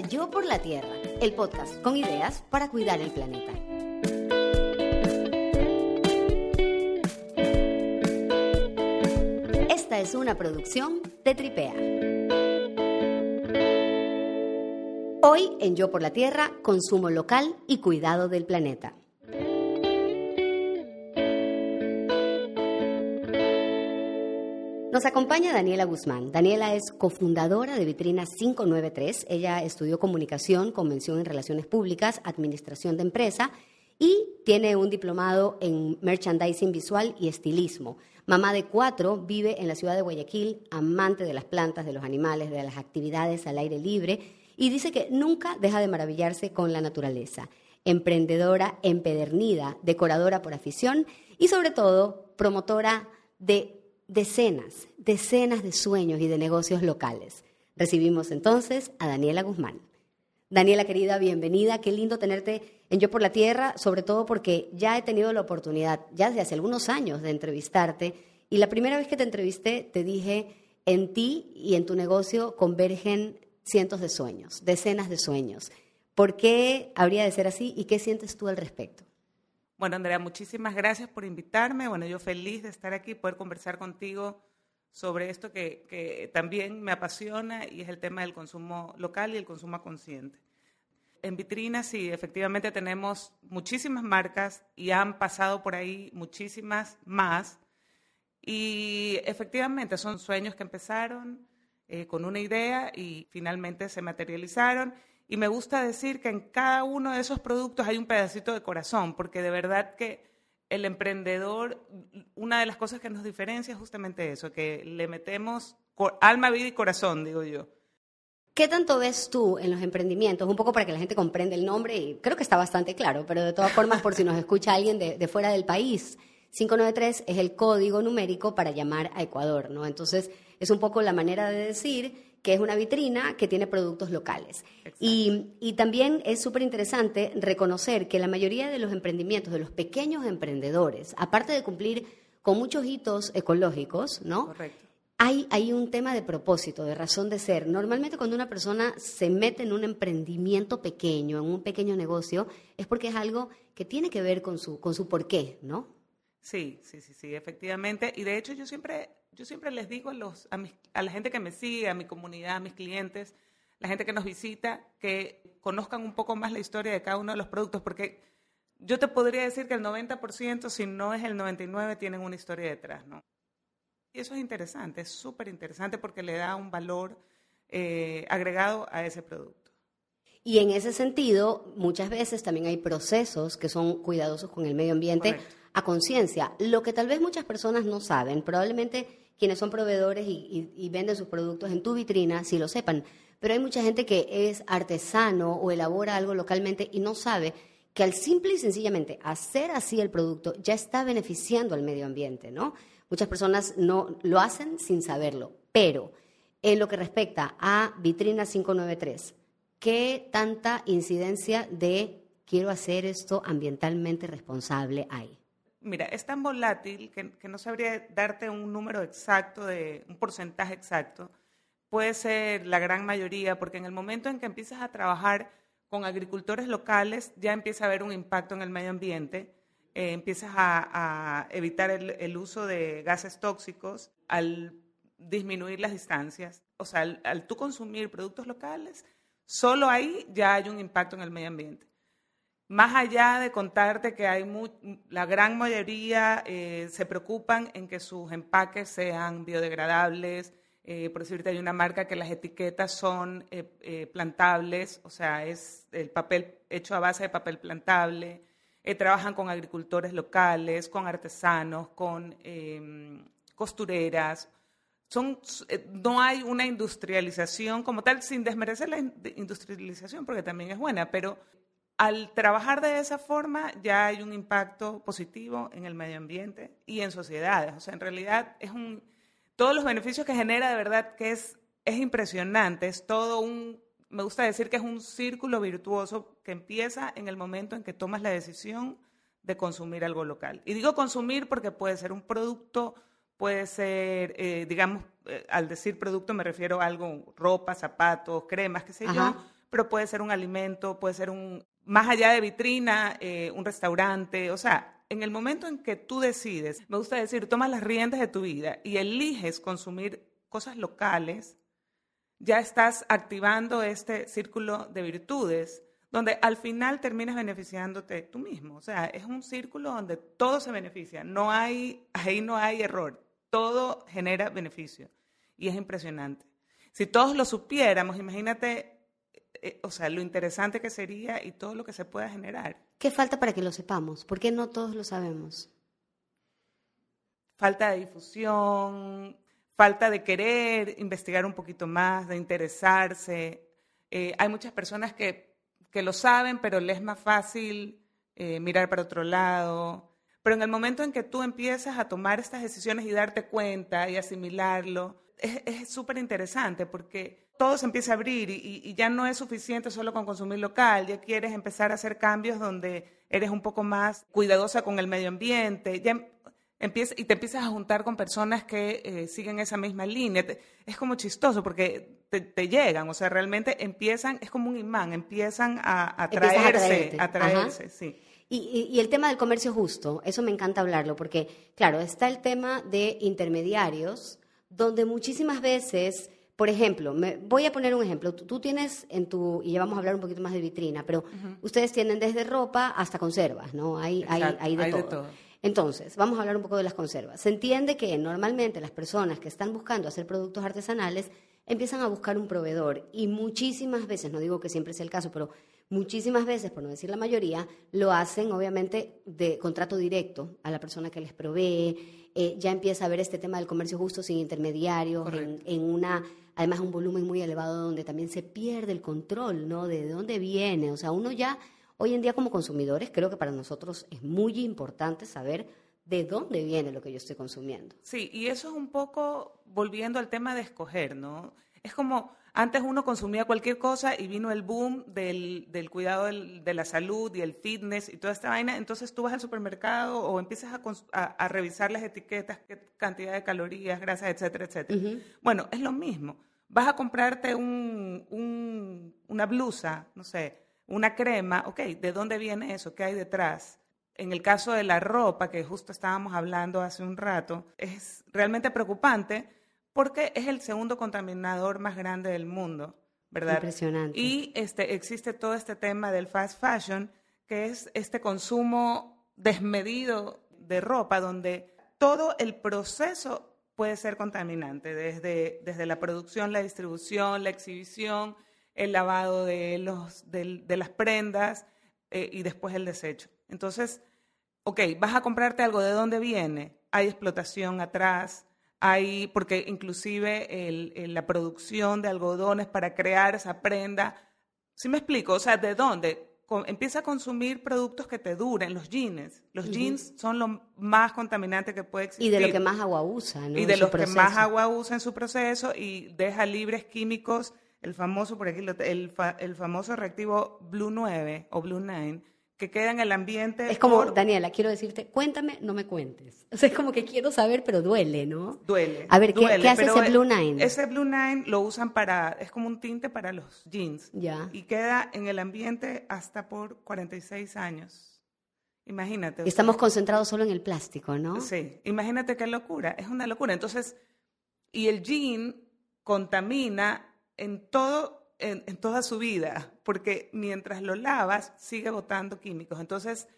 Yo por la Tierra, el podcast con ideas para cuidar el planeta. Esta es una producción de Tripea. Hoy en Yo por la Tierra, consumo local y cuidado del planeta. Nos acompaña Daniela Guzmán. Daniela es cofundadora de Vitrina 593. Ella estudió comunicación, convención en relaciones públicas, administración de empresa y tiene un diplomado en merchandising visual y estilismo. Mamá de cuatro, vive en la ciudad de Guayaquil, amante de las plantas, de los animales, de las actividades al aire libre y dice que nunca deja de maravillarse con la naturaleza. Emprendedora empedernida, decoradora por afición y sobre todo promotora de decenas, decenas de sueños y de negocios locales. Recibimos entonces a Daniela Guzmán. Daniela querida, bienvenida. Qué lindo tenerte en Yo por la Tierra, sobre todo porque ya he tenido la oportunidad, ya desde hace algunos años, de entrevistarte. Y la primera vez que te entrevisté, te dije, en ti y en tu negocio convergen cientos de sueños, decenas de sueños. ¿Por qué habría de ser así y qué sientes tú al respecto? Bueno, Andrea, muchísimas gracias por invitarme. Bueno, yo feliz de estar aquí, poder conversar contigo sobre esto que, también me apasiona y es el tema del consumo local y el consumo consciente. En vitrinas, sí, efectivamente tenemos muchísimas marcas y han pasado por ahí muchísimas más. Y efectivamente son sueños que empezaron eh, con una idea y finalmente se materializaron y me gusta decir que en cada uno de esos productos hay un pedacito de corazón, porque de verdad que el emprendedor, una de las cosas que nos diferencia es justamente eso, que le metemos alma, vida y corazón, digo yo. ¿Qué tanto ves tú en los emprendimientos? Un poco para que la gente comprenda el nombre y creo que está bastante claro, pero de todas formas, por si nos escucha alguien de, de fuera del país, 593 es el código numérico para llamar a Ecuador, ¿no? Entonces, es un poco la manera de decir que es una vitrina que tiene productos locales. Y, también es súper interesante reconocer que la mayoría de los emprendimientos, de los pequeños emprendedores, aparte de cumplir con muchos hitos ecológicos, ¿no? Hay, hay un tema de propósito, de razón de ser. Normalmente cuando una persona se mete en un emprendimiento pequeño, en un pequeño negocio, es porque es algo que tiene que ver con su, con su porqué, ¿no? Sí, sí, sí, sí, efectivamente. Y de hecho yo siempre yo siempre les digo a, los, a, la gente que me sigue, a mi comunidad, a mis clientes, la gente que nos visita, que conozcan un poco más la historia de cada uno de los productos, porque yo te podría decir que el 90%, si no es el 99%, tienen una historia detrás, ¿no? Y eso es interesante, es súper interesante porque le da un valor eh, agregado a ese producto. Y en ese sentido, muchas veces también hay procesos que son cuidadosos con el medio ambiente a conciencia. Lo que tal vez muchas personas no saben, probablemente quienes son proveedores y, venden sus productos en tu vitrina, si lo sepan. Pero hay mucha gente que es artesano o elabora algo localmente y no sabe que al simple y sencillamente hacer así el producto ya está beneficiando al medio ambiente, ¿no? Muchas personas no lo hacen sin saberlo, pero en lo que respecta a Vitrina 593, ¿qué tanta incidencia de quiero hacer esto ambientalmente responsable hay? Mira, es tan volátil que, no sabría darte un número exacto, un porcentaje exacto. Puede ser la gran mayoría, porque en el momento en que empiezas a trabajar con agricultores locales, ya empieza a haber un impacto en el medio ambiente, eh, empiezas a, evitar el, uso de gases tóxicos al disminuir las distancias. O sea, al, al tú consumir productos locales, solo ahí ya hay un impacto en el medio ambiente más allá de contarte que hay la gran mayoría eh, se preocupan en que sus empaques sean biodegradables, eh, por decirte, hay una marca que las etiquetas son eh, plantables, o sea, es el papel hecho a base de papel plantable, trabajan con agricultores locales, con artesanos, con em, costureras. Son, no hay una industrialización como tal, sin desmerecer la industrialización, porque también es buena, pero al trabajar de esa forma ya hay un impacto positivo en el medio ambiente y en sociedades. O sea, en realidad es un todos los beneficios que genera de verdad que es es impresionante, es todo un me gusta decir que es un círculo virtuoso que empieza en el momento en que tomas la decisión de consumir algo local. Y digo consumir porque puede ser un producto, puede ser, eh, digamos, eh, al decir producto me refiero a algo, ropa, zapatos, cremas, qué sé yo, pero puede ser un alimento, puede ser un, más allá de vitrina, eh, un restaurante, o sea, en el momento en que tú decides, me gusta decir, tomas las riendas de tu vida y eliges consumir cosas locales, ya estás activando este círculo de virtudes donde al final terminas beneficiándote tú mismo. O sea, es un círculo donde todo se beneficia, no hay, ahí no hay error, todo genera beneficio y es impresionante. Si todos lo supiéramos, imagínate, eh, o sea, lo interesante que sería y todo lo que se pueda generar. ¿Qué falta para que lo sepamos? ¿Por qué no todos lo sabemos? Falta de difusión, falta de querer investigar un poquito más, de interesarse. Eh, hay muchas personas que que lo saben, pero les es más fácil eh, mirar para otro lado. Pero en el momento en que tú empiezas a tomar estas decisiones y darte cuenta y asimilarlo, es súper interesante porque todo se empieza a abrir y, ya no es suficiente solo con consumir local, ya quieres empezar a hacer cambios donde eres un poco más cuidadosa con el medio ambiente, ya y te empiezas a juntar con personas que eh, siguen esa misma línea. es como chistoso porque te, llegan, o sea, realmente empiezan, es como un imán, empiezan a, atraerse, a traerse, sí. Y, el tema del comercio justo, eso me encanta hablarlo, porque, claro, está el tema de intermediarios, donde muchísimas veces, por ejemplo, me, voy a poner un ejemplo, tú, tienes en tu, y ya vamos a hablar un poquito más de vitrina, pero ustedes tienen desde ropa hasta conservas, ¿no? Hay, hay, hay, de, De todo. Entonces, vamos a hablar un poco de las conservas. Se entiende que normalmente las personas que están buscando hacer productos artesanales empiezan a buscar un proveedor y muchísimas veces, no digo que siempre sea el caso, pero muchísimas veces, por no decir la mayoría, lo hacen obviamente de contrato directo a la persona que les provee. Eh, ya empieza a haber este tema del comercio justo sin intermediarios, en, en, una, además un volumen muy elevado donde también se pierde el control, ¿no? De dónde viene. O sea, uno ya Hoy en día como consumidores creo que para nosotros es muy importante saber de dónde viene lo que yo estoy consumiendo. Sí, y eso es un poco volviendo al tema de escoger, ¿no? Es como antes uno consumía cualquier cosa y vino el boom del, cuidado de la salud y el fitness y toda esta vaina, entonces tú vas al supermercado o empiezas a, revisar las etiquetas, qué cantidad de calorías, grasas, etcétera, etcétera. Bueno, es lo mismo. Vas a comprarte un, una blusa, no sé, una crema, ok, ¿de dónde viene eso? ¿Qué hay detrás? En el caso de la ropa, que justo estábamos hablando hace un rato, es realmente preocupante porque es el segundo contaminador más grande del mundo, ¿verdad? Impresionante. Y este, existe todo este tema del fast fashion, que es este consumo desmedido de ropa, donde todo el proceso puede ser contaminante, desde, desde la producción, la distribución, la exhibición, el lavado de, los, de, las prendas eh, y después el desecho. Entonces, ok, vas a comprarte algo, ¿de dónde viene? Hay explotación atrás, hay, porque inclusive el, la producción de algodones para crear esa prenda, ¿sí me explico? O sea, ¿de dónde? empieza a consumir productos que te duren, los jeans. Los jeans son lo más contaminante que puede existir. Y de lo que más agua usa, ¿no? Y de los que más agua usa en su proceso y deja libres químicos el famoso, por aquí, el, el famoso reactivo Blue 9 o Blue 9, que queda en el ambiente. Es como, Daniela, quiero decirte, cuéntame, no me cuentes. O sea, es como que quiero saber, pero duele, ¿no? Duele. A ver, ¿qué, hace ese Blue 9? Ese Blue 9 lo usan para, es como un tinte para los jeans. Ya. Y queda en el ambiente hasta por 46 años. Imagínate. estamos concentrados solo en el plástico, ¿no? Sí, imagínate qué locura, es una locura. Entonces, y el jean contamina en, todo, en, toda su vida, porque mientras lo lavas sigue botando químicos. Entonces,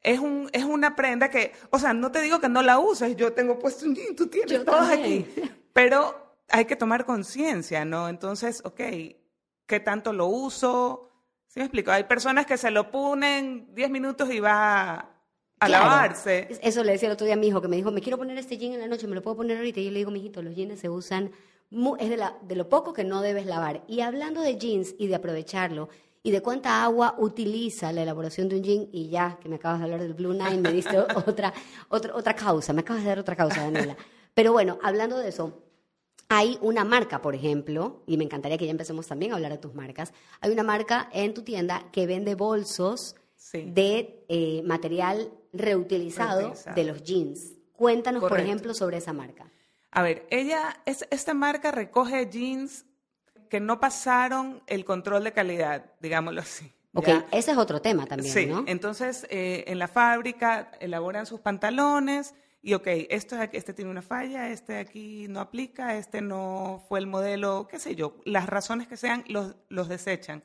es, un, es una prenda que, o sea, no te digo que no la uses, yo tengo puesto un jean, tú tienes todos aquí, pero hay que tomar conciencia, ¿no? Entonces, ok, ¿qué tanto lo uso? ¿Sí me explico? Hay personas que se lo ponen 10 minutos y va a lavarse. Eso le decía el otro día a mi hijo, que me dijo, me quiero poner este jean en la noche, ¿me lo puedo poner ahorita? Y yo le digo, mijito, los jeans se usan es de, la, de lo poco que no debes lavar. Y hablando de jeans y de aprovecharlo, y de cuánta agua utiliza la elaboración de un jean, y ya que me acabas de hablar del Blue Nine, me diste otra, otra, otra causa, me acabas de dar otra causa, Daniela. Pero bueno, hablando de eso, hay una marca, por ejemplo, y me encantaría que ya empecemos también a hablar de tus marcas, hay una marca en tu tienda que vende bolsos de eh, material reutilizado, de los jeans. Cuéntanos, por ejemplo, sobre esa marca. A ver, ella, es, esta marca recoge jeans que no pasaron el control de calidad, digámoslo así. Ok, ese es otro tema también, sí, entonces eh, en la fábrica elaboran sus pantalones y ok, esto, este tiene una falla, este aquí no aplica, este no fue el modelo, qué sé yo, las razones que sean, los, los desechan.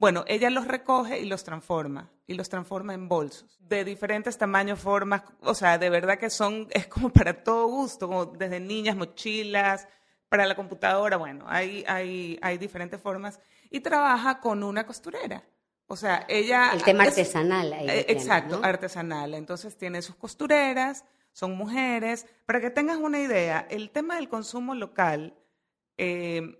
Bueno, ella los recoge y los transforma, y los transforma en bolsos, de diferentes tamaños, formas, o sea, de verdad que son, es como para todo gusto, como desde niñas, mochilas, para la computadora, bueno, hay, hay, hay diferentes formas, y trabaja con una costurera. O sea, ella... El tema artesanal. Ahí eh, exacto, artesanal. Entonces tiene sus costureras, son mujeres. Para que tengas una idea, el tema del consumo local eh,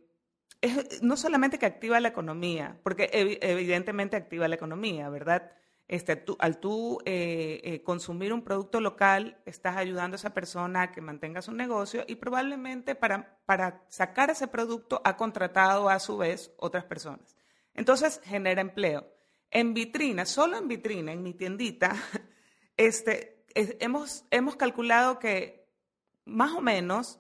es no solamente que activa la economía, porque evidentemente activa la economía, ¿verdad? Este, al tú eh, consumir un producto local, estás ayudando a esa persona a que mantenga su negocio y probablemente para, para sacar ese producto ha contratado a su vez otras personas. Entonces genera empleo. En vitrina, solo en vitrina, en mi tiendita, este, hemos, hemos calculado que más o menos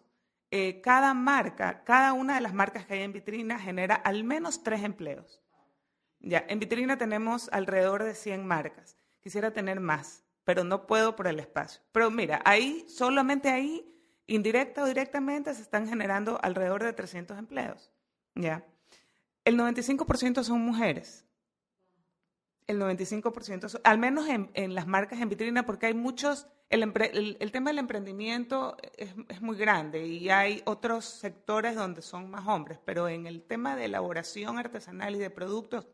eh, cada marca, cada una de las marcas que hay en vitrina genera al menos tres empleos. Ya, en vitrina tenemos alrededor de 100 marcas. Quisiera tener más, pero no puedo por el espacio. Pero mira, ahí, solamente ahí, indirecta o directamente, se están generando alrededor de 300 empleos. Ya. El 95% son mujeres el 95%, al menos en, las marcas en vitrina, porque hay muchos, el, el, tema del emprendimiento es, es, muy grande y hay otros sectores donde son más hombres, pero en el tema de elaboración artesanal y de productos,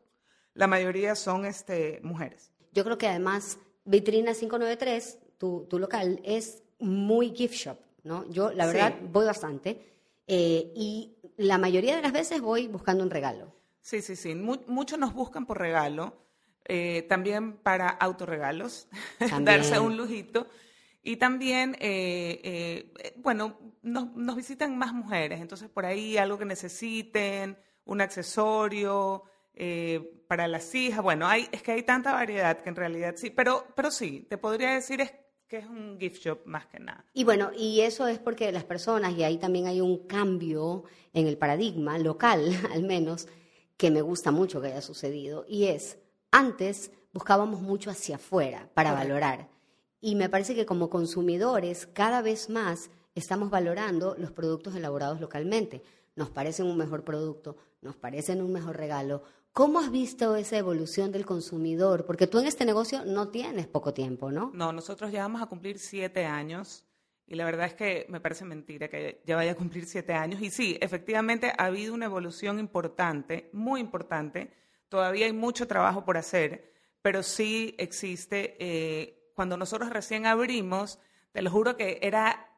la mayoría son este, mujeres. Yo creo que además Vitrina 593, tu, tu local, es muy gift shop, ¿no? Yo, la verdad, voy bastante eh, y la mayoría de las veces voy buscando un regalo. Sí, sí, sí. muchos nos buscan por regalo eh, también para autorregalos, darse un lujito. Y también, eh, eh, bueno, nos, nos, visitan más mujeres, entonces por ahí algo que necesiten, un accesorio para las hijas, bueno, hay, es que hay tanta variedad que en realidad sí, pero, pero sí, te podría decir es que es un gift shop más que nada. Y bueno, y eso es porque las personas, y ahí también hay un cambio en el paradigma local, al menos, que me gusta mucho que haya sucedido, y es antes buscábamos mucho hacia afuera para valorar. Y me parece que como consumidores cada vez más estamos valorando los productos elaborados localmente. Nos parecen un mejor producto, nos parecen un mejor regalo. ¿Cómo has visto esa evolución del consumidor? Porque tú en este negocio no tienes poco tiempo, ¿no? No, nosotros ya vamos a cumplir siete años y la verdad es que me parece mentira que ya vaya a cumplir siete años. Y sí, efectivamente ha habido una evolución importante, muy importante Todavía hay mucho trabajo por hacer, pero sí existe. Eh, cuando nosotros recién abrimos, te lo juro que era,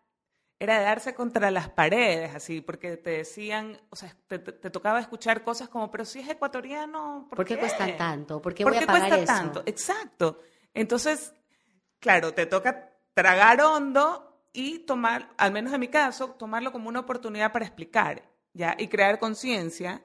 era de darse contra las paredes, así, porque te decían, o sea, te, tocaba escuchar cosas como, pero si es ecuatoriano, ¿por, qué? cuesta tanto? ¿Por qué, voy a pagar cuesta tanto? Exacto. Entonces, claro, te toca tragar hondo y tomar, al menos en mi caso, tomarlo como una oportunidad para explicar, ¿ya? Y crear conciencia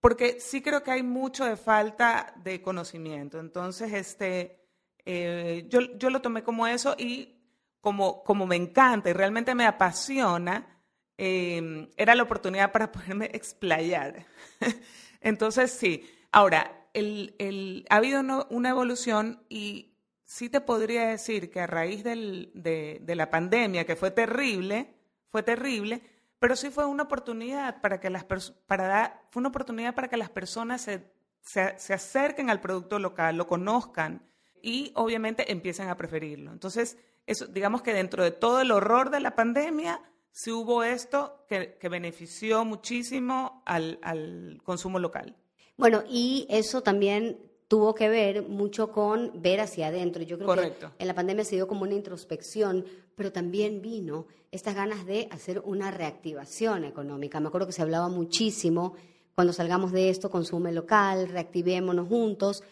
porque sí creo que hay mucho de falta de conocimiento. Entonces, este, eh, yo, yo, lo tomé como eso y como, como me encanta y realmente me apasiona, eh, era la oportunidad para poderme explayar. Entonces, sí. Ahora, el, el, ha habido una evolución y sí te podría decir que a raíz del, de, la pandemia, que fue terrible, fue terrible, pero sí fue una oportunidad para que las para fue una oportunidad para que las personas se, se, acerquen al producto local, lo conozcan y obviamente empiecen a preferirlo. Entonces, eso, digamos que dentro de todo el horror de la pandemia, sí hubo esto que, que benefició muchísimo al, al consumo local. Bueno, y eso también tuvo que ver mucho con ver hacia adentro. Yo creo que en la pandemia se dio como una introspección, pero también vino estas ganas de hacer una reactivación económica. Me acuerdo que se hablaba muchísimo cuando salgamos de esto, consume local, reactivémonos juntos.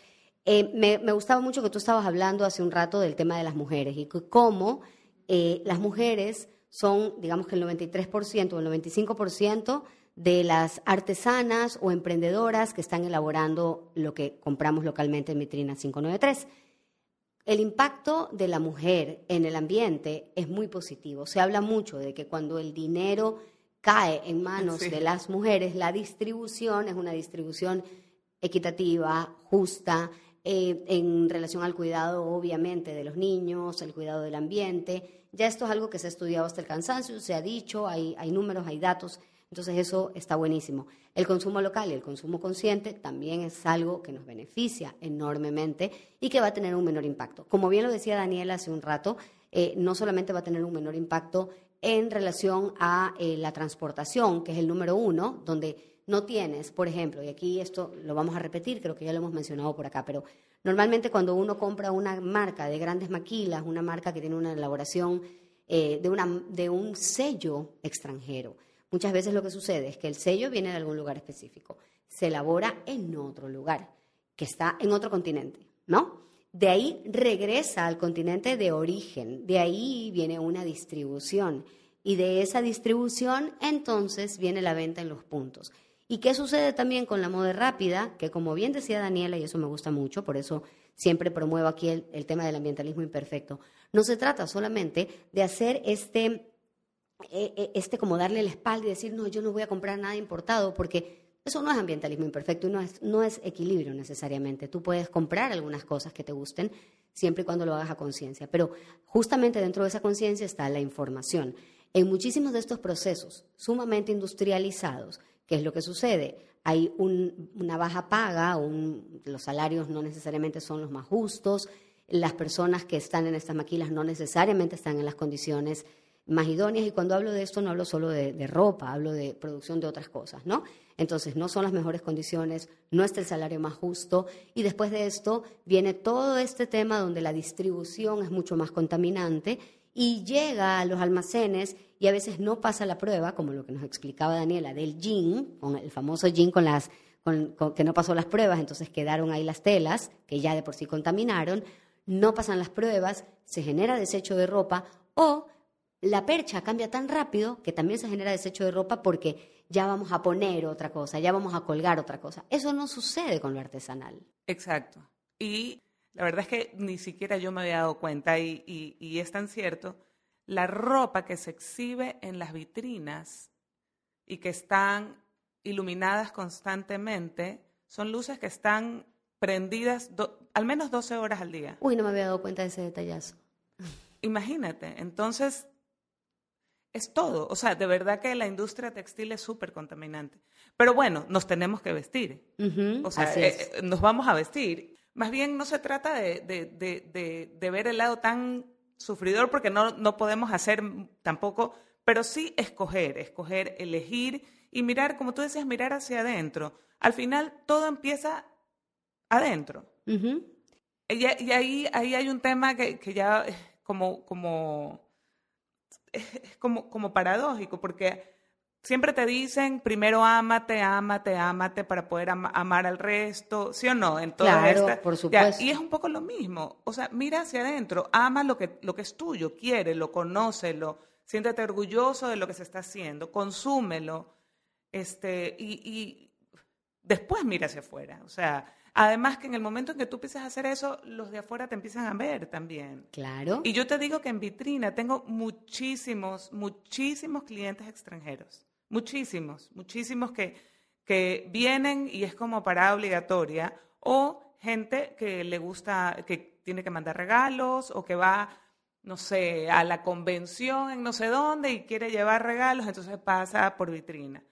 Eh, me, gustaba mucho que tú estabas hablando hace un rato del tema de las mujeres y cómo eh, las mujeres son, digamos que el 93% o el 95% de las artesanas o emprendedoras que están elaborando lo que compramos localmente en Vitrina 593. El impacto de la mujer en el ambiente es muy positivo. Se habla mucho de que cuando el dinero cae en manos de las mujeres, la distribución es una distribución equitativa, justa, eh, en relación al cuidado, obviamente, de los niños, el cuidado del ambiente. Ya esto es algo que se ha estudiado hasta el cansancio, se ha dicho, hay, números, hay datos, entonces eso está buenísimo. El consumo local y el consumo consciente también es algo que nos beneficia enormemente y que va a tener un menor impacto. Como bien lo decía Daniela hace un rato, eh, no solamente va a tener un menor impacto en relación a eh, la transportación, que es el número uno, donde no tienes, por ejemplo, y aquí esto lo vamos a repetir, creo que ya lo hemos mencionado por acá, pero normalmente cuando uno compra una marca de grandes maquilas, una marca que tiene una elaboración eh, de, una, de un sello extranjero, muchas veces lo que sucede es que el sello viene de algún lugar específico, se elabora en otro lugar, que está en otro continente, ¿no? De ahí regresa al continente de origen, de ahí viene una distribución y de esa distribución entonces viene la venta en los puntos. ¿Y qué sucede también con la moda rápida? Que como bien decía Daniela, y eso me gusta mucho, por eso siempre promuevo aquí el, tema del ambientalismo imperfecto, no se trata solamente de hacer este, eh, eh, este como darle la espalda y decir, no, yo no voy a comprar nada importado, porque eso no es ambientalismo imperfecto y no es, no es equilibrio necesariamente. Tú puedes comprar algunas cosas que te gusten siempre y cuando lo hagas a conciencia, pero justamente dentro de esa conciencia está la información. En muchísimos de estos procesos sumamente industrializados, ¿qué es lo que sucede? Hay una baja paga, los salarios no necesariamente son los más justos, las personas que están en estas maquilas no necesariamente están en las condiciones más idóneas y cuando hablo de esto no hablo solo de, ropa, hablo de producción de otras cosas, ¿no? Entonces no son las mejores condiciones, no está el salario más justo y después de esto viene todo este tema donde la distribución es mucho más contaminante y llega a los almacenes y a veces no pasa la prueba, como lo que nos explicaba Daniela del jean, con el famoso jean con las que no pasó las pruebas, entonces quedaron ahí las telas que ya de por sí contaminaron, no pasan las pruebas, se genera desecho de ropa o la percha cambia tan rápido que también se genera desecho de ropa porque ya vamos a poner otra cosa, ya vamos a colgar otra cosa. Eso no sucede con lo artesanal. Exacto. Y la verdad es que ni siquiera yo me había dado cuenta y, es tan cierto. La ropa que se exhibe en las vitrinas y que están iluminadas constantemente son luces que están prendidas al menos 12 horas al día. Uy, no me había dado cuenta de ese detallazo. Imagínate, entonces es todo. O sea, de verdad que la industria textil es súper contaminante. Pero bueno, nos tenemos que vestir. o sea, eh, eh, nos vamos a vestir. Más bien no se trata de, de, ver el lado tan sufridor porque no, no podemos hacer tampoco, pero sí escoger, escoger, elegir y mirar, como tú decías, mirar hacia adentro. Al final todo empieza adentro. y, y, ahí, ahí hay un tema que, que ya como, como es como, como paradójico, porque siempre te dicen, primero ámate, ámate, ámate para poder amar al resto, ¿sí o no? En claro, por supuesto. y es un poco lo mismo, o sea, mira hacia adentro, ama lo que, lo que es tuyo, quiere, lo conócelo, siéntete orgulloso de lo que se está haciendo, consúmelo, este, y, y después mira hacia afuera, o sea, Además que en el momento en que tú empiezas a hacer eso, los de afuera te empiezan a ver también. Claro. Y yo te digo que en vitrina tengo muchísimos, muchísimos clientes extranjeros. Muchísimos, muchísimos que, que vienen y es como parada obligatoria. O gente que le gusta, que tiene que mandar regalos o que va no sé, a la convención en no sé dónde y quiere llevar regalos, entonces pasa por vitrina.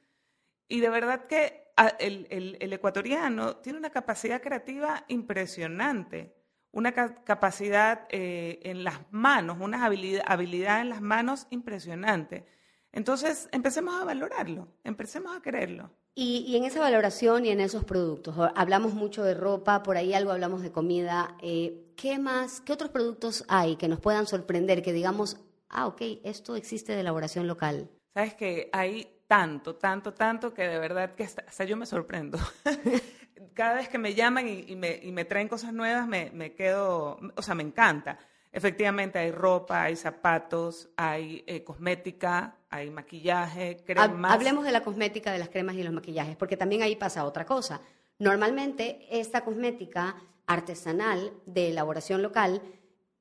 Y de verdad que el, ecuatoriano tiene una capacidad creativa impresionante, una capacidad eh, en las manos, una habilidad, en las manos impresionante. Entonces, empecemos a valorarlo, empecemos a quererlo. Y, en esa valoración y en esos productos, hablamos mucho de ropa, por ahí algo hablamos de comida. Eh, ¿Qué más, qué otros productos hay que nos puedan sorprender, que digamos, ah, ok, esto existe de elaboración local? Sabes que hay tanto, tanto, tanto que de verdad que hasta, yo me sorprendo. Cada vez que me llaman y, me, traen cosas nuevas, me, quedo, o sea, me encanta. Efectivamente, hay ropa, hay zapatos, hay eh, cosmética, hay maquillaje, cremas. Hablemos de la cosmética, de las cremas y los maquillajes, porque también ahí pasa otra cosa. Normalmente, esta cosmética artesanal de elaboración local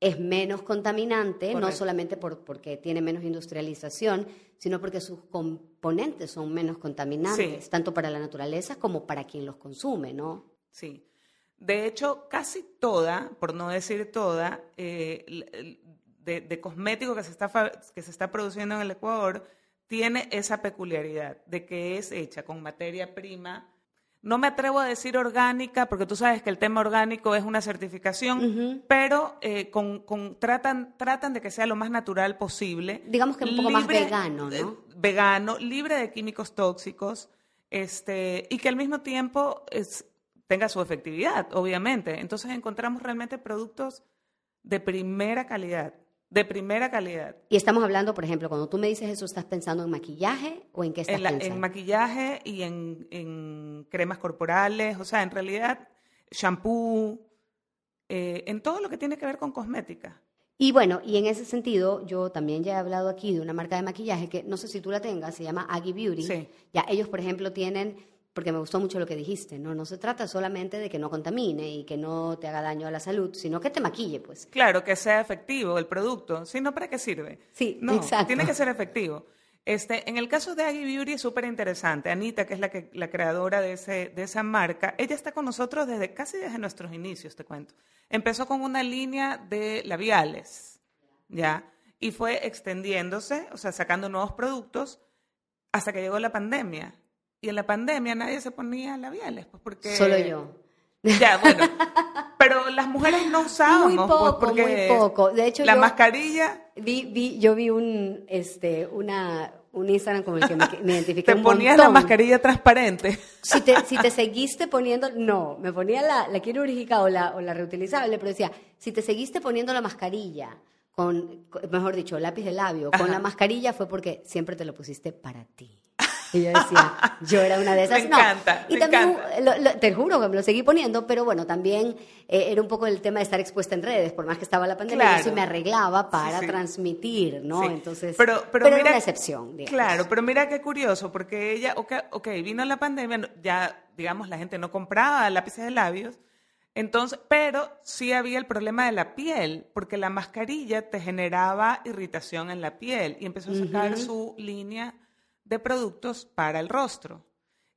es menos contaminante, no solamente por, porque tiene menos industrialización, sino porque sus componentes son menos contaminantes, tanto para la naturaleza como para quien los consume, ¿no? Sí. De hecho, casi toda, por no decir toda, eh, de, cosmético que se, está, que se está produciendo en el Ecuador tiene esa peculiaridad de que es hecha con materia prima no me atrevo a decir orgánica, porque tú sabes que el tema orgánico es una certificación, pero eh, con, tratan, tratan de que sea lo más natural posible. Digamos que un poco más vegano, ¿no? Eh, vegano, libre de químicos tóxicos, este, y que al mismo tiempo tenga su efectividad, obviamente. Entonces encontramos realmente productos de primera calidad de primera calidad. Y estamos hablando, por ejemplo, cuando tú me dices eso, ¿estás pensando en maquillaje o en qué estás pensando? En maquillaje y en, cremas corporales, o sea, en realidad, shampoo, eh, en todo lo que tiene que ver con cosmética. Y bueno, y en ese sentido, yo también ya he hablado aquí de una marca de maquillaje que no sé si tú la tengas, se llama Aggie Beauty. Sí. Ya ellos, por ejemplo, tienen porque me gustó mucho lo que dijiste, ¿no? No se trata solamente de que no contamine y que no te haga daño a la salud, sino que te maquille, pues. Claro, que sea efectivo el producto. Si no, ¿para qué sirve? Sí, no, exacto. Tiene que ser efectivo. Este, en el caso de Aggie Beauty es súper interesante. Anita, que es la, que, la creadora de, ese, de esa marca, ella está con nosotros desde casi desde nuestros inicios, te cuento. Empezó con una línea de labiales, ¿ya? Y fue extendiéndose, o sea, sacando nuevos productos hasta que llegó la pandemia. Y en la pandemia nadie se ponía labiales, pues porque... Solo yo. Ya, bueno. Pero las mujeres no usábamos. Muy pues, poco, porque muy poco. De hecho, la mascarilla... Vi, vi, yo vi un, este, una, un Instagram con el que me, me identifiqué Te ponías la mascarilla transparente. Si te, si te seguiste poniendo, no, me ponía la, la quirúrgica o la, o la reutilizable, pero decía, si te seguiste poniendo la mascarilla con, mejor dicho, lápiz de labio, con la mascarilla fue porque siempre te lo pusiste para ti. Y yo decía, yo era una de esas. Me encanta. Y también, te juro que me lo seguí poniendo, pero bueno, también eh, era un poco el tema de estar expuesta en redes, por más que estaba la pandemia, yo sí me arreglaba para transmitir, ¿no? Entonces, pero, pero, mira, era una excepción. Digamos. Claro, pero mira qué curioso, porque ella, ok, okay vino la pandemia, ya, digamos, la gente no compraba lápices de labios, entonces, pero sí había el problema de la piel, porque la mascarilla te generaba irritación en la piel y empezó a sacar su línea de productos para el rostro,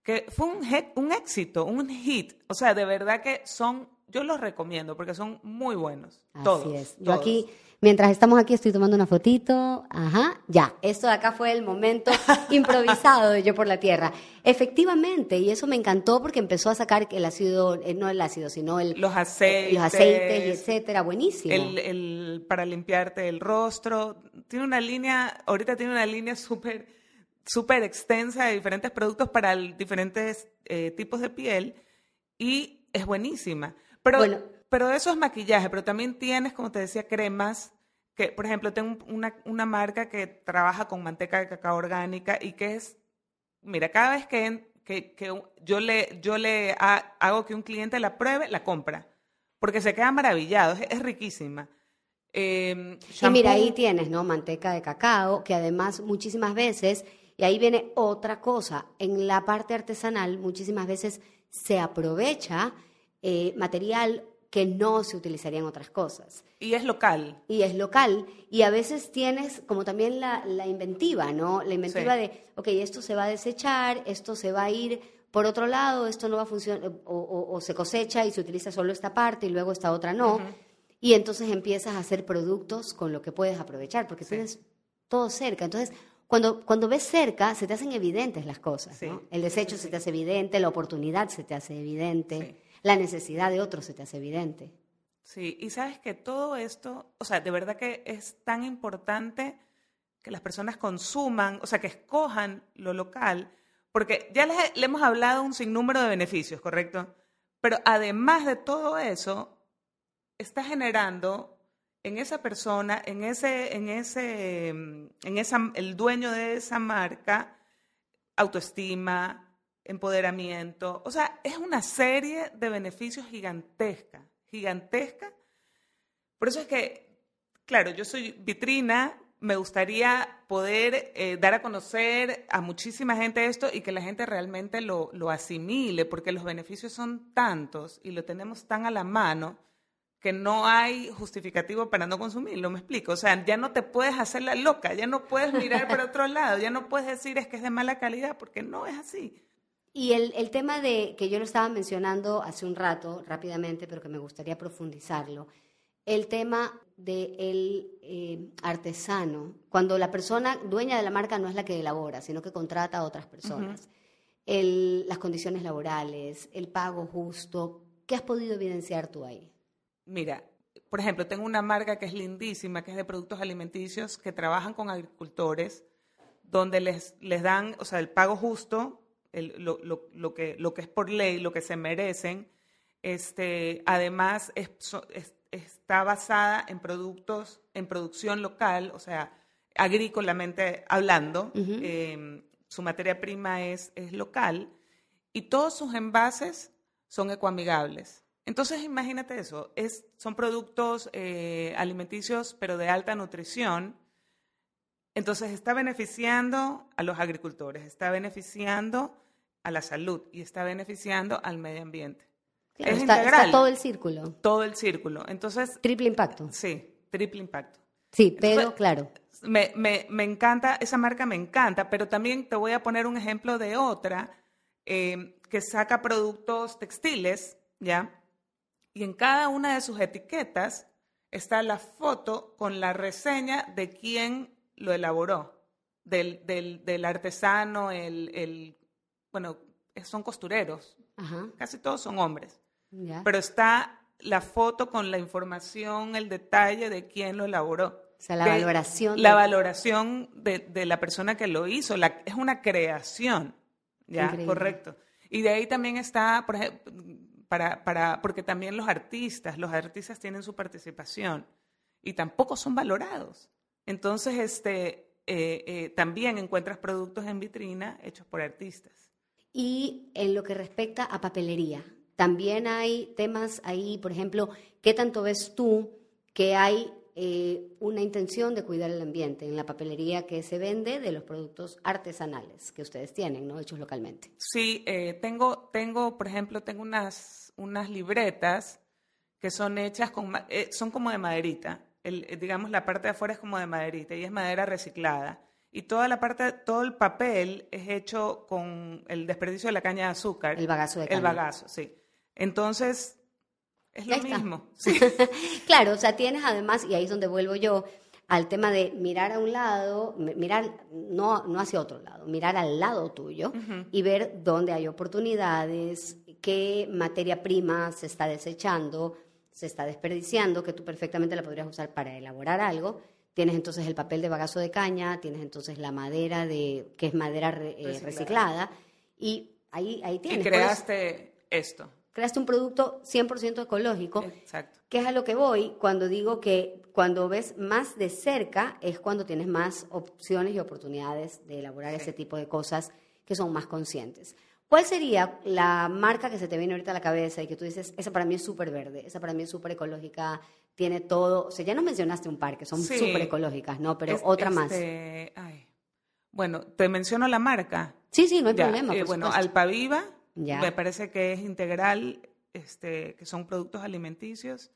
que fue un, un éxito, un hit. O sea, de verdad que son, yo los recomiendo porque son muy buenos. Así es. Yo aquí, mientras estamos aquí, estoy tomando una fotito. Ajá, ya. Esto de acá fue el momento improvisado de Yo por la Tierra. Efectivamente, y eso me encantó porque empezó a sacar el ácido, eh, no el ácido, sino el, los aceites, los aceites, etcétera. Buenísimo. El, el, para limpiarte el rostro. Tiene una línea, ahorita tiene una línea súper súper extensa de diferentes productos para diferentes eh, tipos de piel y es buenísima. Pero, pero eso es maquillaje, pero también tienes, como te decía, cremas que, por ejemplo, tengo una, una marca que trabaja con manteca de cacao orgánica y que es, mira, cada vez que, que, que yo le, yo le hago que un cliente la pruebe, la compra, porque se queda maravillado, es, riquísima. Eh, y mira, ahí tienes, ¿no? Manteca de cacao, que además muchísimas veces y ahí viene otra cosa. En la parte artesanal muchísimas veces se aprovecha eh, material que no se utilizaría en otras cosas. Y es local. Y es local. Y a veces tienes como también la, inventiva, ¿no? La inventiva de, ok, esto se va a desechar, esto se va a ir por otro lado, esto no va a funcionar, o, se cosecha y se utiliza solo esta parte y luego esta otra no. Y entonces empiezas a hacer productos con lo que puedes aprovechar, porque tienes todo cerca. Entonces, cuando, cuando ves cerca, se te hacen evidentes las cosas. El desecho se te hace evidente, la oportunidad se te hace evidente, la necesidad de otro se te hace evidente. Sí, y sabes que todo esto, o sea, de verdad que es tan importante que las personas consuman, o sea, que escojan lo local, porque ya le hemos hablado un sinnúmero de beneficios, ¿correcto? Pero además de todo eso, está generando en esa persona, en ese, en ese, en esa, el dueño de esa marca, autoestima, empoderamiento. O sea, es una serie de beneficios gigantesca, gigantesca. Por eso es que, claro, yo soy vitrina, me gustaría poder eh, dar a conocer a muchísima gente esto y que la gente realmente lo, lo asimile, porque los beneficios son tantos y lo tenemos tan a la mano que no hay justificativo para no consumirlo, me explico. O sea, ya no te puedes hacer la loca, ya no puedes mirar para otro lado, ya no puedes decir es que es de mala calidad, porque no es así. Y el, el tema de que yo lo estaba mencionando hace un rato, rápidamente, pero que me gustaría profundizarlo, el tema del el eh, artesano, cuando la persona dueña de la marca no es la que elabora, sino que contrata a otras personas. el, las condiciones laborales, el pago justo, ¿qué has podido evidenciar tú ahí? Mira, por ejemplo, tengo una marca que es lindísima, que es de productos alimenticios, que trabajan con agricultores, donde les, les dan, o sea, el pago justo, lo, lo, que, lo que es por ley, lo que se merecen. Este, además, está basada en productos, en producción local, o sea, agrícolamente hablando. Em, su materia prima es, es local y todos sus envases son ecoamigables. Entonces, imagínate eso, es, son productos eh, alimenticios, pero de alta nutrición. Entonces, está beneficiando a los agricultores, está beneficiando a la salud y está beneficiando al medio ambiente. es está, integral. todo el círculo. Todo el círculo. Entonces. Triple impacto. Sí, triple impacto. Sí, pero claro. Me, me, me, encanta, esa marca me encanta, pero también te voy a poner un ejemplo de otra eh, que saca productos textiles, ¿ya? Y en cada una de sus etiquetas está la foto con la reseña de quién lo elaboró, del, del, del artesano, el, el bueno, son costureros, casi todos son hombres, pero está la foto con la información, el detalle de quién lo elaboró. O sea, la valoración. La valoración de, la persona que lo hizo, es una creación, ¿ya? Correcto. Y de ahí también está, por ejemplo, porque también los artistas, los artistas tienen su participación y tampoco son valorados. Entonces, este, eh, eh, también encuentras productos en vitrina hechos por artistas. Y en lo que respecta a papelería, también hay temas ahí, por ejemplo, ¿qué tanto ves tú que hay eh, una intención de cuidar el ambiente en la papelería que se vende de los productos artesanales que ustedes tienen, ¿no? Hechos localmente. Sí, eh, tengo, tengo, por ejemplo, tengo unas, unas libretas que son hechas con, eh, son como de maderita. El, digamos, la parte de afuera es como de maderita y es madera reciclada y toda la parte, todo el papel es hecho con el desperdicio de la caña de azúcar. El bagazo de caña. El bagazo, sí. Entonces, es lo mismo. claro, o sea, tienes además, y ahí es donde vuelvo yo, al tema de mirar a un lado, mirar no, no hacia otro lado, mirar al lado tuyo y ver dónde hay oportunidades, qué materia prima se está desechando, se está desperdiciando, que tú perfectamente la podrías usar para elaborar algo Tienes entonces el papel de bagazo de caña, tienes entonces la madera de que es madera eh, reciclada. y ahí, ahí tienes. Y pues. creaste esto. Creaste un producto 100% ecológico. Exacto. Que es a lo que voy cuando digo que cuando ves más de cerca es cuando tienes más opciones y oportunidades de elaborar ese tipo de cosas que son más conscientes. ¿Cuál sería la marca que se te viene ahorita a la cabeza y que tú dices, esa para mí es súper verde, esa para mí es súper ecológica, tiene todo, o sea, ya nos mencionaste un par que son súper ecológicas, ¿no? Pero otra más. Este, bueno, te menciono la marca. Sí, sí, no hay problema. Eh, bueno, Alpaviva, me parece que es integral, este, que son productos alimenticios.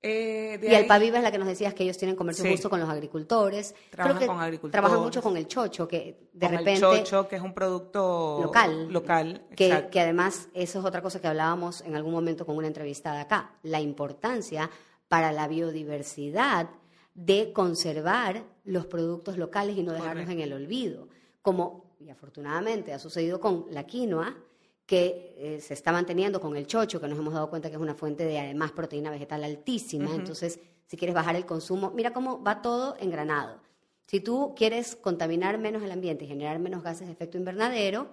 Eh, y Alpaviva es la que nos decías que ellos tienen comercio justo con los agricultores. Trabajan con agricultores. Trabajan mucho con el chocho, que de repente. El chocho, que es un producto local. Local. Que, que, además, eso es otra cosa que hablábamos en algún momento con una entrevistada acá. La importancia para la biodiversidad de conservar los productos locales y no dejarlos en el olvido. Como, y afortunadamente ha sucedido con la quinoa, que eh, se está manteniendo con el chocho, que nos hemos dado cuenta que es una fuente de además proteína vegetal altísima. Entonces, si quieres bajar el consumo, mira cómo va todo engranado. Si tú quieres contaminar menos el ambiente y generar menos gases de efecto invernadero,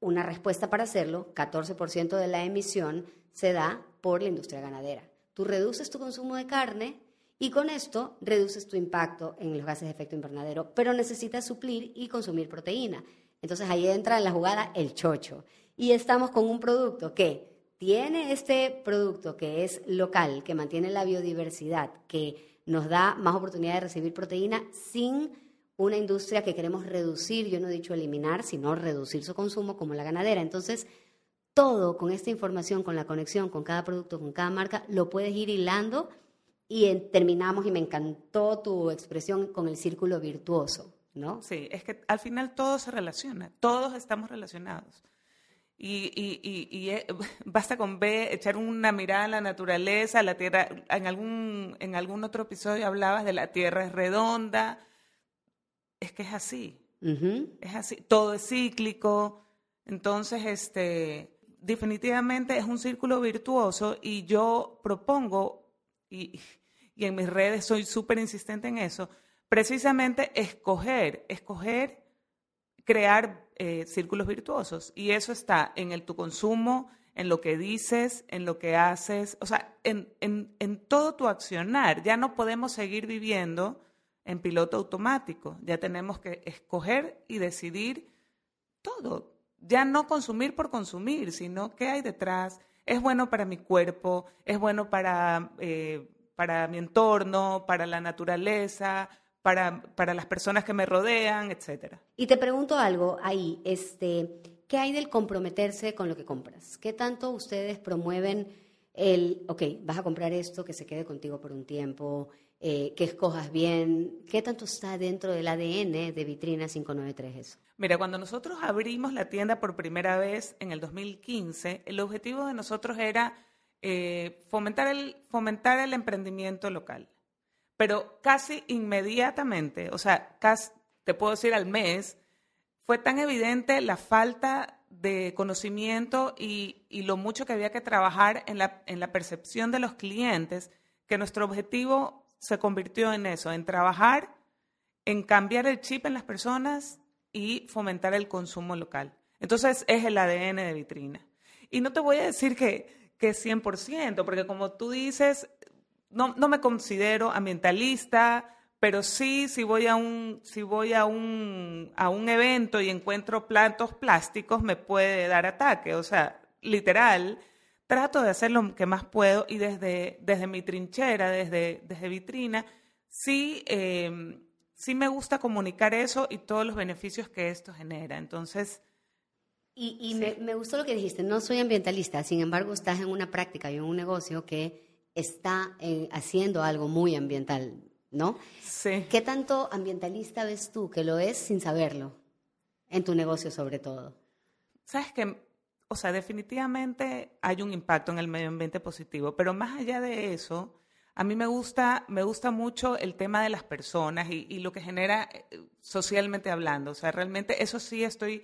una respuesta para hacerlo, 14% de la emisión se da por la industria ganadera. Tú reduces tu consumo de carne y con esto reduces tu impacto en los gases de efecto invernadero, pero necesitas suplir y consumir proteína. Entonces ahí entra en la jugada el chocho y estamos con un producto que tiene este producto que es local, que mantiene la biodiversidad, que nos da más oportunidad de recibir proteína sin una industria que queremos reducir, yo no he dicho eliminar, sino reducir su consumo como la ganadera. Entonces, todo con esta información, con la conexión, con cada producto, con cada marca, lo puedes ir hilando y terminamos, y me encantó tu expresión con el círculo virtuoso, ¿no? Sí, es que al final todo se relaciona, todos estamos relacionados. Y, y, y, eh, basta con ver, echar una mirada a la naturaleza, a la tierra. En algún, en algún otro episodio hablabas de la tierra es redonda. Es que es así. Es así. Todo es cíclico. Entonces, este, definitivamente es un círculo virtuoso y yo propongo, y, en mis redes soy súper insistente en eso, precisamente escoger, escoger crear eh, círculos virtuosos. Y eso está en el tu consumo, en lo que dices, en lo que haces, o sea, en, en, en todo tu accionar. Ya no podemos seguir viviendo en piloto automático. Ya tenemos que escoger y decidir todo. Ya no consumir por consumir, sino qué hay detrás. Es bueno para mi cuerpo, es bueno para, eh, para mi entorno, para la naturaleza, para, para las personas que me rodean, etcétera. Y te pregunto algo ahí, este, ¿qué hay del comprometerse con lo que compras? ¿Qué tanto ustedes promueven el, ok, vas a comprar esto, que se quede contigo por un tiempo, eh, que escojas bien? ¿Qué tanto está dentro del ADN de Vitrina 593 eso? Mira, cuando nosotros abrimos la tienda por primera vez en el 2015, el objetivo de nosotros era eh, fomentar, el, fomentar el emprendimiento local pero casi inmediatamente, o sea, casi, te puedo decir al mes, fue tan evidente la falta de conocimiento y, lo mucho que había que trabajar en la, en la percepción de los clientes, que nuestro objetivo se convirtió en eso, en trabajar, en cambiar el chip en las personas y fomentar el consumo local. Entonces es el ADN de vitrina. Y no te voy a decir que, que 100%, porque como tú dices, no, no me considero ambientalista, pero sí, si voy a un, si voy a un, a un evento y encuentro plantos plásticos, me puede dar ataque. O sea, literal, trato de hacer lo que más puedo y desde, desde mi trinchera, desde, desde vitrina, sí, em, sí me gusta comunicar eso y todos los beneficios que esto genera. Entonces... Y, y me, me gustó lo que dijiste, no soy ambientalista, sin embargo estás en una práctica y en un negocio que está eh, haciendo algo muy ambiental, ¿no? Sí. ¿Qué tanto ambientalista ves tú que lo es sin saberlo? En tu negocio sobre todo. Sabes que, o sea, definitivamente hay un impacto en el medio ambiente positivo, pero más allá de eso, a mí me gusta, me gusta mucho el tema de las personas y, y lo que genera eh, socialmente hablando. O sea, realmente eso sí estoy,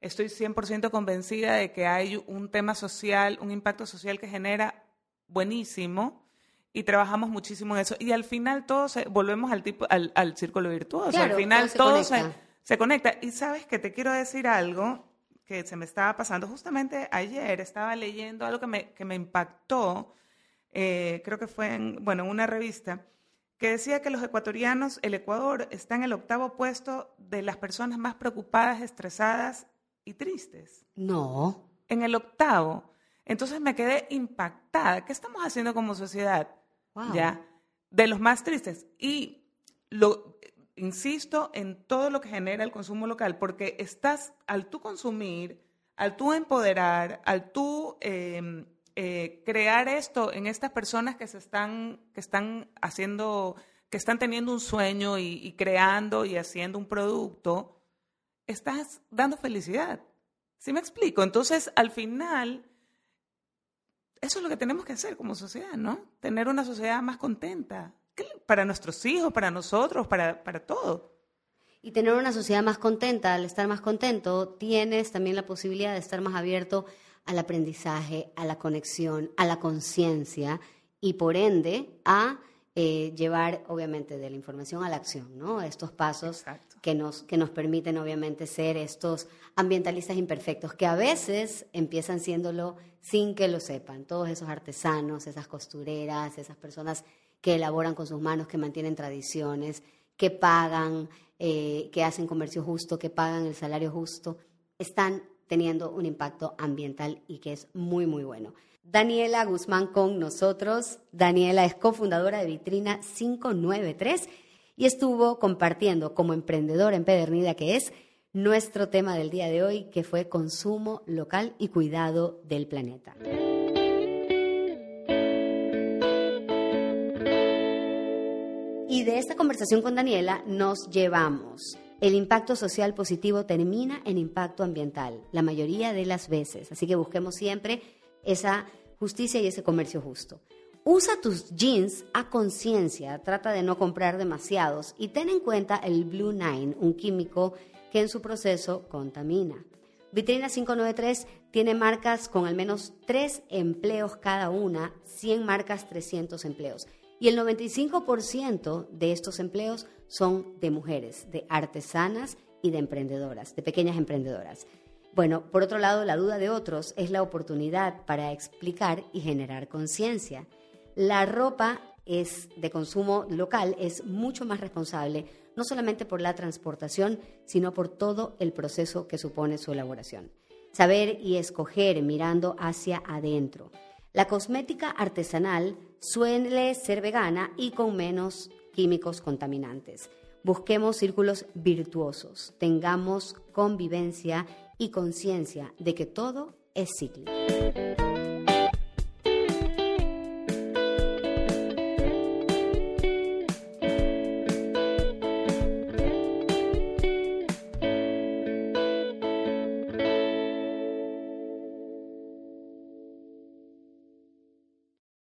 estoy 100% convencida de que hay un tema social, un impacto social que genera buenísimo y trabajamos muchísimo en eso. Y al final todos volvemos al, tipo, al, al círculo virtuoso. al final todo, se, se, conecta. Y sabes que te quiero decir algo que se me estaba pasando. Justamente ayer estaba leyendo algo que me, que me impactó, eh, creo que fue en, bueno, en una revista, que decía que los ecuatorianos, el Ecuador, está en el octavo puesto de las personas más preocupadas, estresadas y tristes. No. En el octavo. Entonces me quedé impactada. ¿Qué estamos haciendo como sociedad? Ya, de los más tristes. Y lo insisto en todo lo que genera el consumo local, porque estás al tú consumir, al tú empoderar, al tú em, eh, crear esto en estas personas que se están, que están haciendo, que están teniendo un sueño y, y creando y haciendo un producto, estás dando felicidad. ¿Sí me explico? Entonces, al final eso es lo que tenemos que hacer como sociedad, ¿no? Tener una sociedad más contenta, para nuestros hijos, para nosotros, para, para todo. Y tener una sociedad más contenta, al estar más contento, tienes también la posibilidad de estar más abierto al aprendizaje, a la conexión, a la conciencia y por ende a eh, llevar obviamente de la información a la acción, ¿no? Estos pasos que nos, que nos permiten obviamente ser estos ambientalistas imperfectos, que a veces empiezan siéndolo sin que lo sepan. Todos esos artesanos, esas costureras, esas personas que elaboran con sus manos, que mantienen tradiciones, que pagan, eh, que hacen comercio justo, que pagan el salario justo, están teniendo un impacto ambiental y que es muy, muy bueno. Daniela Guzmán con nosotros. Daniela es cofundadora de Vitrina 593 y estuvo compartiendo como emprendedora empedernida que es nuestro tema del día de hoy, que fue consumo local y cuidado del planeta. Y de esta conversación con Daniela nos llevamos. El impacto social positivo termina en impacto ambiental, la mayoría de las veces. Así que busquemos siempre esa justicia y ese comercio justo. Usa tus jeans a conciencia, trata de no comprar demasiados y ten en cuenta el Blue Nine, un químico que en su proceso contamina. Vitrina 593 tiene marcas con al menos 3 empleos cada una, 100 marcas 300 empleos. Y el 95% de estos empleos son de mujeres, de artesanas y de emprendedoras, de pequeñas emprendedoras. Bueno, por otro lado, la duda de otros es la oportunidad para explicar y generar conciencia. La ropa es de consumo local es mucho más responsable, no solamente por la transportación, sino por todo el proceso que supone su elaboración. Saber y escoger mirando hacia adentro. La cosmética artesanal suele ser vegana y con menos químicos contaminantes. Busquemos círculos virtuosos, tengamos convivencia y conciencia de que todo es cíclico.